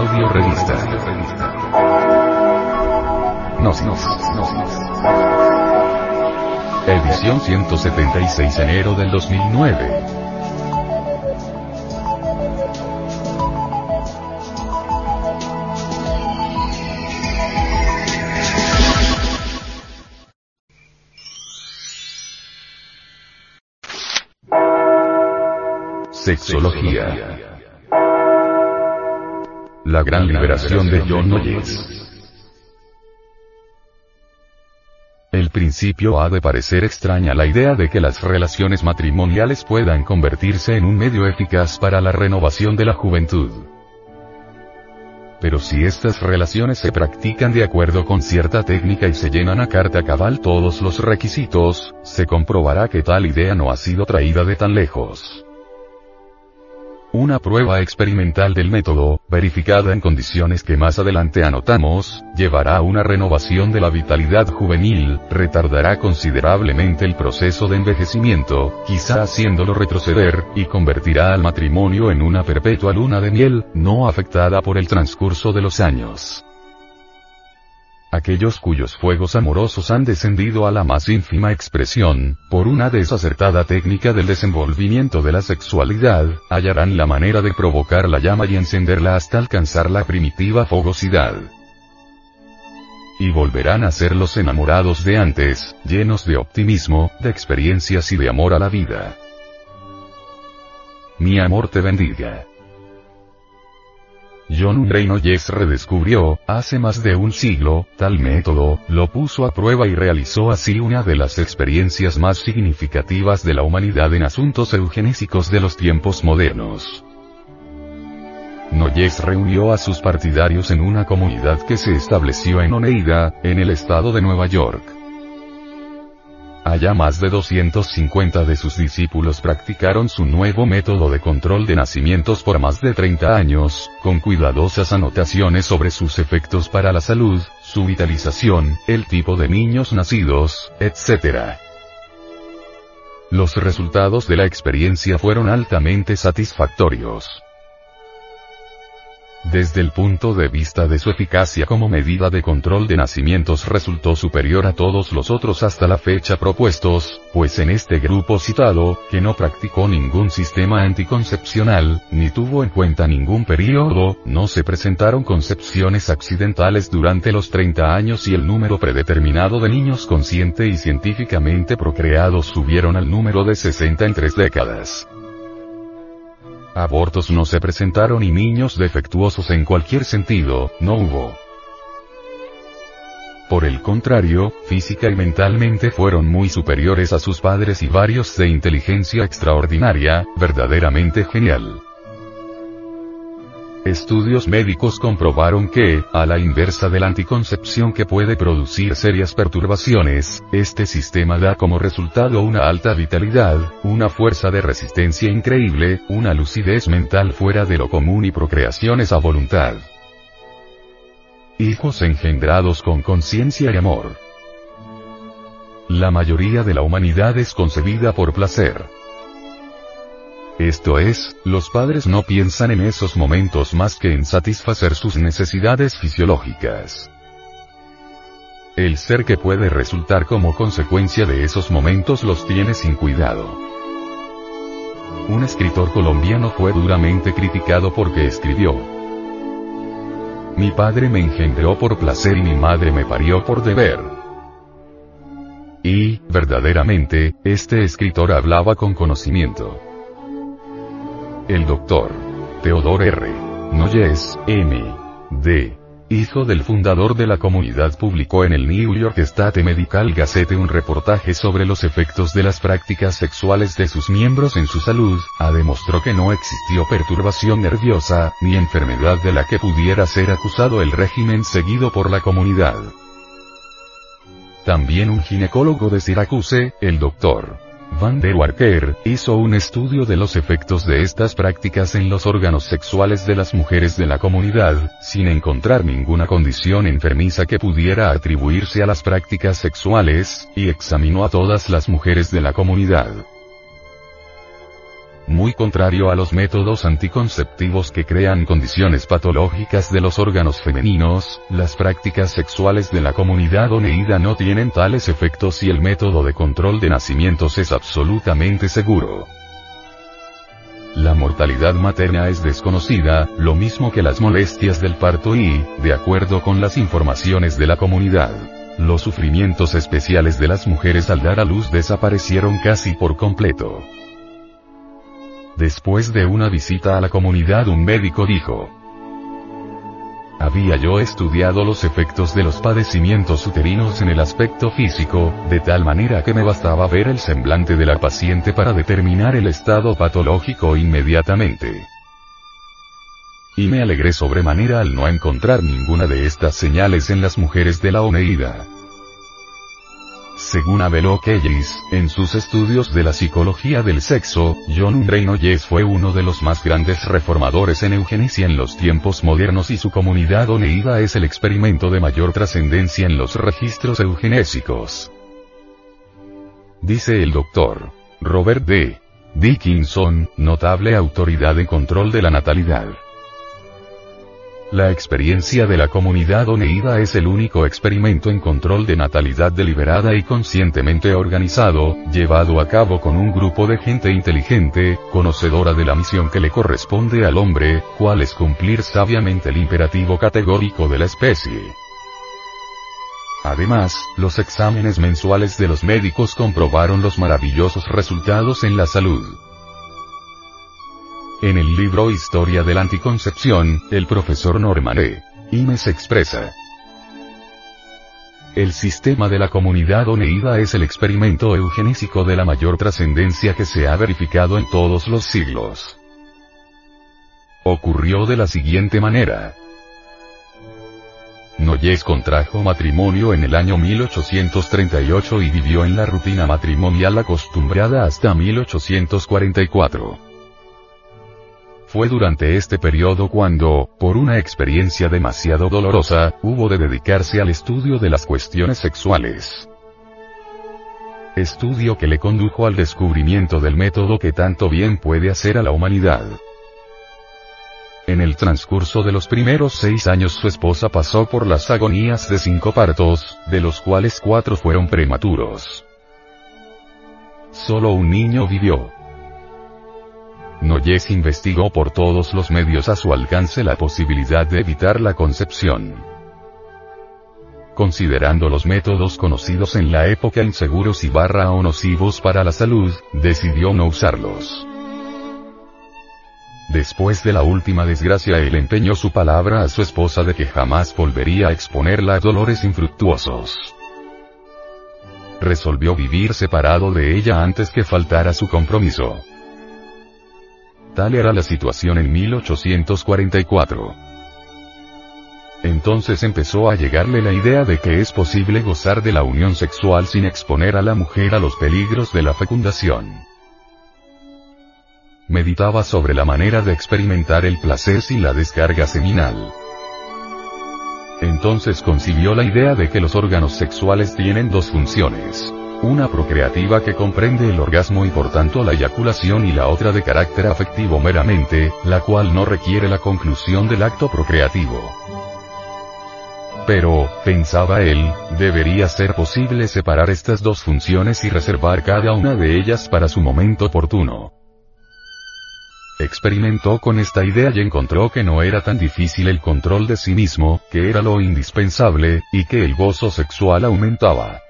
Audio Revista. Gnosis. Edición 176 enero del 2009. Sexología. La gran liberación de John Noyes. El principio ha de parecer extraña la idea de que las relaciones matrimoniales puedan convertirse en un medio eficaz para la renovación de la juventud. Pero si estas relaciones se practican de acuerdo con cierta técnica y se llenan a carta cabal todos los requisitos, se comprobará que tal idea no ha sido traída de tan lejos. Una prueba experimental del método, verificada en condiciones que más adelante anotamos, llevará a una renovación de la vitalidad juvenil, retardará considerablemente el proceso de envejecimiento, quizá haciéndolo retroceder, y convertirá al matrimonio en una perpetua luna de miel, no afectada por el transcurso de los años aquellos cuyos fuegos amorosos han descendido a la más ínfima expresión, por una desacertada técnica del desenvolvimiento de la sexualidad, hallarán la manera de provocar la llama y encenderla hasta alcanzar la primitiva fogosidad. Y volverán a ser los enamorados de antes, llenos de optimismo, de experiencias y de amor a la vida. Mi amor te bendiga. John Reynolds redescubrió, hace más de un siglo, tal método, lo puso a prueba y realizó así una de las experiencias más significativas de la humanidad en asuntos eugenésicos de los tiempos modernos. Noyes reunió a sus partidarios en una comunidad que se estableció en Oneida, en el estado de Nueva York. Allá más de 250 de sus discípulos practicaron su nuevo método de control de nacimientos por más de 30 años, con cuidadosas anotaciones sobre sus efectos para la salud, su vitalización, el tipo de niños nacidos, etc. Los resultados de la experiencia fueron altamente satisfactorios. Desde el punto de vista de su eficacia como medida de control de nacimientos resultó superior a todos los otros hasta la fecha propuestos, pues en este grupo citado, que no practicó ningún sistema anticoncepcional, ni tuvo en cuenta ningún periodo, no se presentaron concepciones accidentales durante los 30 años y el número predeterminado de niños consciente y científicamente procreados subieron al número de 60 en tres décadas. Abortos no se presentaron y niños defectuosos en cualquier sentido, no hubo. Por el contrario, física y mentalmente fueron muy superiores a sus padres y varios de inteligencia extraordinaria, verdaderamente genial. Estudios médicos comprobaron que, a la inversa de la anticoncepción que puede producir serias perturbaciones, este sistema da como resultado una alta vitalidad, una fuerza de resistencia increíble, una lucidez mental fuera de lo común y procreaciones a voluntad. Hijos engendrados con conciencia y amor. La mayoría de la humanidad es concebida por placer. Esto es, los padres no piensan en esos momentos más que en satisfacer sus necesidades fisiológicas. El ser que puede resultar como consecuencia de esos momentos los tiene sin cuidado. Un escritor colombiano fue duramente criticado porque escribió, Mi padre me engendró por placer y mi madre me parió por deber. Y, verdaderamente, este escritor hablaba con conocimiento. El doctor Theodore R. Noyes, M. D. Hijo del fundador de la comunidad publicó en el New York State Medical Gazette un reportaje sobre los efectos de las prácticas sexuales de sus miembros en su salud, a demostró que no existió perturbación nerviosa, ni enfermedad de la que pudiera ser acusado el régimen seguido por la comunidad. También un ginecólogo de Syracuse, el doctor Van der Warker, hizo un estudio de los efectos de estas prácticas en los órganos sexuales de las mujeres de la comunidad, sin encontrar ninguna condición enfermiza que pudiera atribuirse a las prácticas sexuales, y examinó a todas las mujeres de la comunidad. Muy contrario a los métodos anticonceptivos que crean condiciones patológicas de los órganos femeninos, las prácticas sexuales de la comunidad oneida no tienen tales efectos y el método de control de nacimientos es absolutamente seguro. La mortalidad materna es desconocida, lo mismo que las molestias del parto y, de acuerdo con las informaciones de la comunidad, los sufrimientos especiales de las mujeres al dar a luz desaparecieron casi por completo. Después de una visita a la comunidad un médico dijo, había yo estudiado los efectos de los padecimientos uterinos en el aspecto físico, de tal manera que me bastaba ver el semblante de la paciente para determinar el estado patológico inmediatamente. Y me alegré sobremanera al no encontrar ninguna de estas señales en las mujeres de la Oneida. Según Abel Kellis, en sus estudios de la psicología del sexo, John Reynolds fue uno de los más grandes reformadores en eugenesia en los tiempos modernos y su comunidad oneida es el experimento de mayor trascendencia en los registros eugenésicos. Dice el doctor Robert D. Dickinson, notable autoridad en control de la natalidad. La experiencia de la comunidad oneida es el único experimento en control de natalidad deliberada y conscientemente organizado, llevado a cabo con un grupo de gente inteligente, conocedora de la misión que le corresponde al hombre, cual es cumplir sabiamente el imperativo categórico de la especie. Además, los exámenes mensuales de los médicos comprobaron los maravillosos resultados en la salud. En el libro Historia de la Anticoncepción, el profesor Norman E. Imes expresa. El sistema de la comunidad oneida es el experimento eugenésico de la mayor trascendencia que se ha verificado en todos los siglos. Ocurrió de la siguiente manera. Noyes contrajo matrimonio en el año 1838 y vivió en la rutina matrimonial acostumbrada hasta 1844. Fue durante este periodo cuando, por una experiencia demasiado dolorosa, hubo de dedicarse al estudio de las cuestiones sexuales. Estudio que le condujo al descubrimiento del método que tanto bien puede hacer a la humanidad. En el transcurso de los primeros seis años su esposa pasó por las agonías de cinco partos, de los cuales cuatro fueron prematuros. Solo un niño vivió. Noyes investigó por todos los medios a su alcance la posibilidad de evitar la concepción. Considerando los métodos conocidos en la época inseguros y barra o nocivos para la salud, decidió no usarlos. Después de la última desgracia él empeñó su palabra a su esposa de que jamás volvería a exponerla a dolores infructuosos. Resolvió vivir separado de ella antes que faltara su compromiso. Tal era la situación en 1844. Entonces empezó a llegarle la idea de que es posible gozar de la unión sexual sin exponer a la mujer a los peligros de la fecundación. Meditaba sobre la manera de experimentar el placer sin la descarga seminal. Entonces concibió la idea de que los órganos sexuales tienen dos funciones. Una procreativa que comprende el orgasmo y por tanto la eyaculación y la otra de carácter afectivo meramente, la cual no requiere la conclusión del acto procreativo. Pero, pensaba él, debería ser posible separar estas dos funciones y reservar cada una de ellas para su momento oportuno. Experimentó con esta idea y encontró que no era tan difícil el control de sí mismo, que era lo indispensable, y que el gozo sexual aumentaba.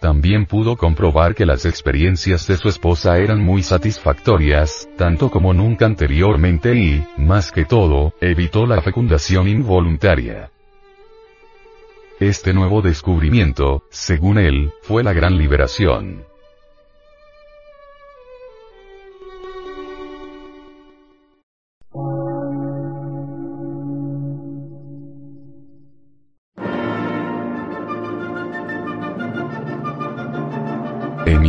También pudo comprobar que las experiencias de su esposa eran muy satisfactorias, tanto como nunca anteriormente y, más que todo, evitó la fecundación involuntaria. Este nuevo descubrimiento, según él, fue la gran liberación.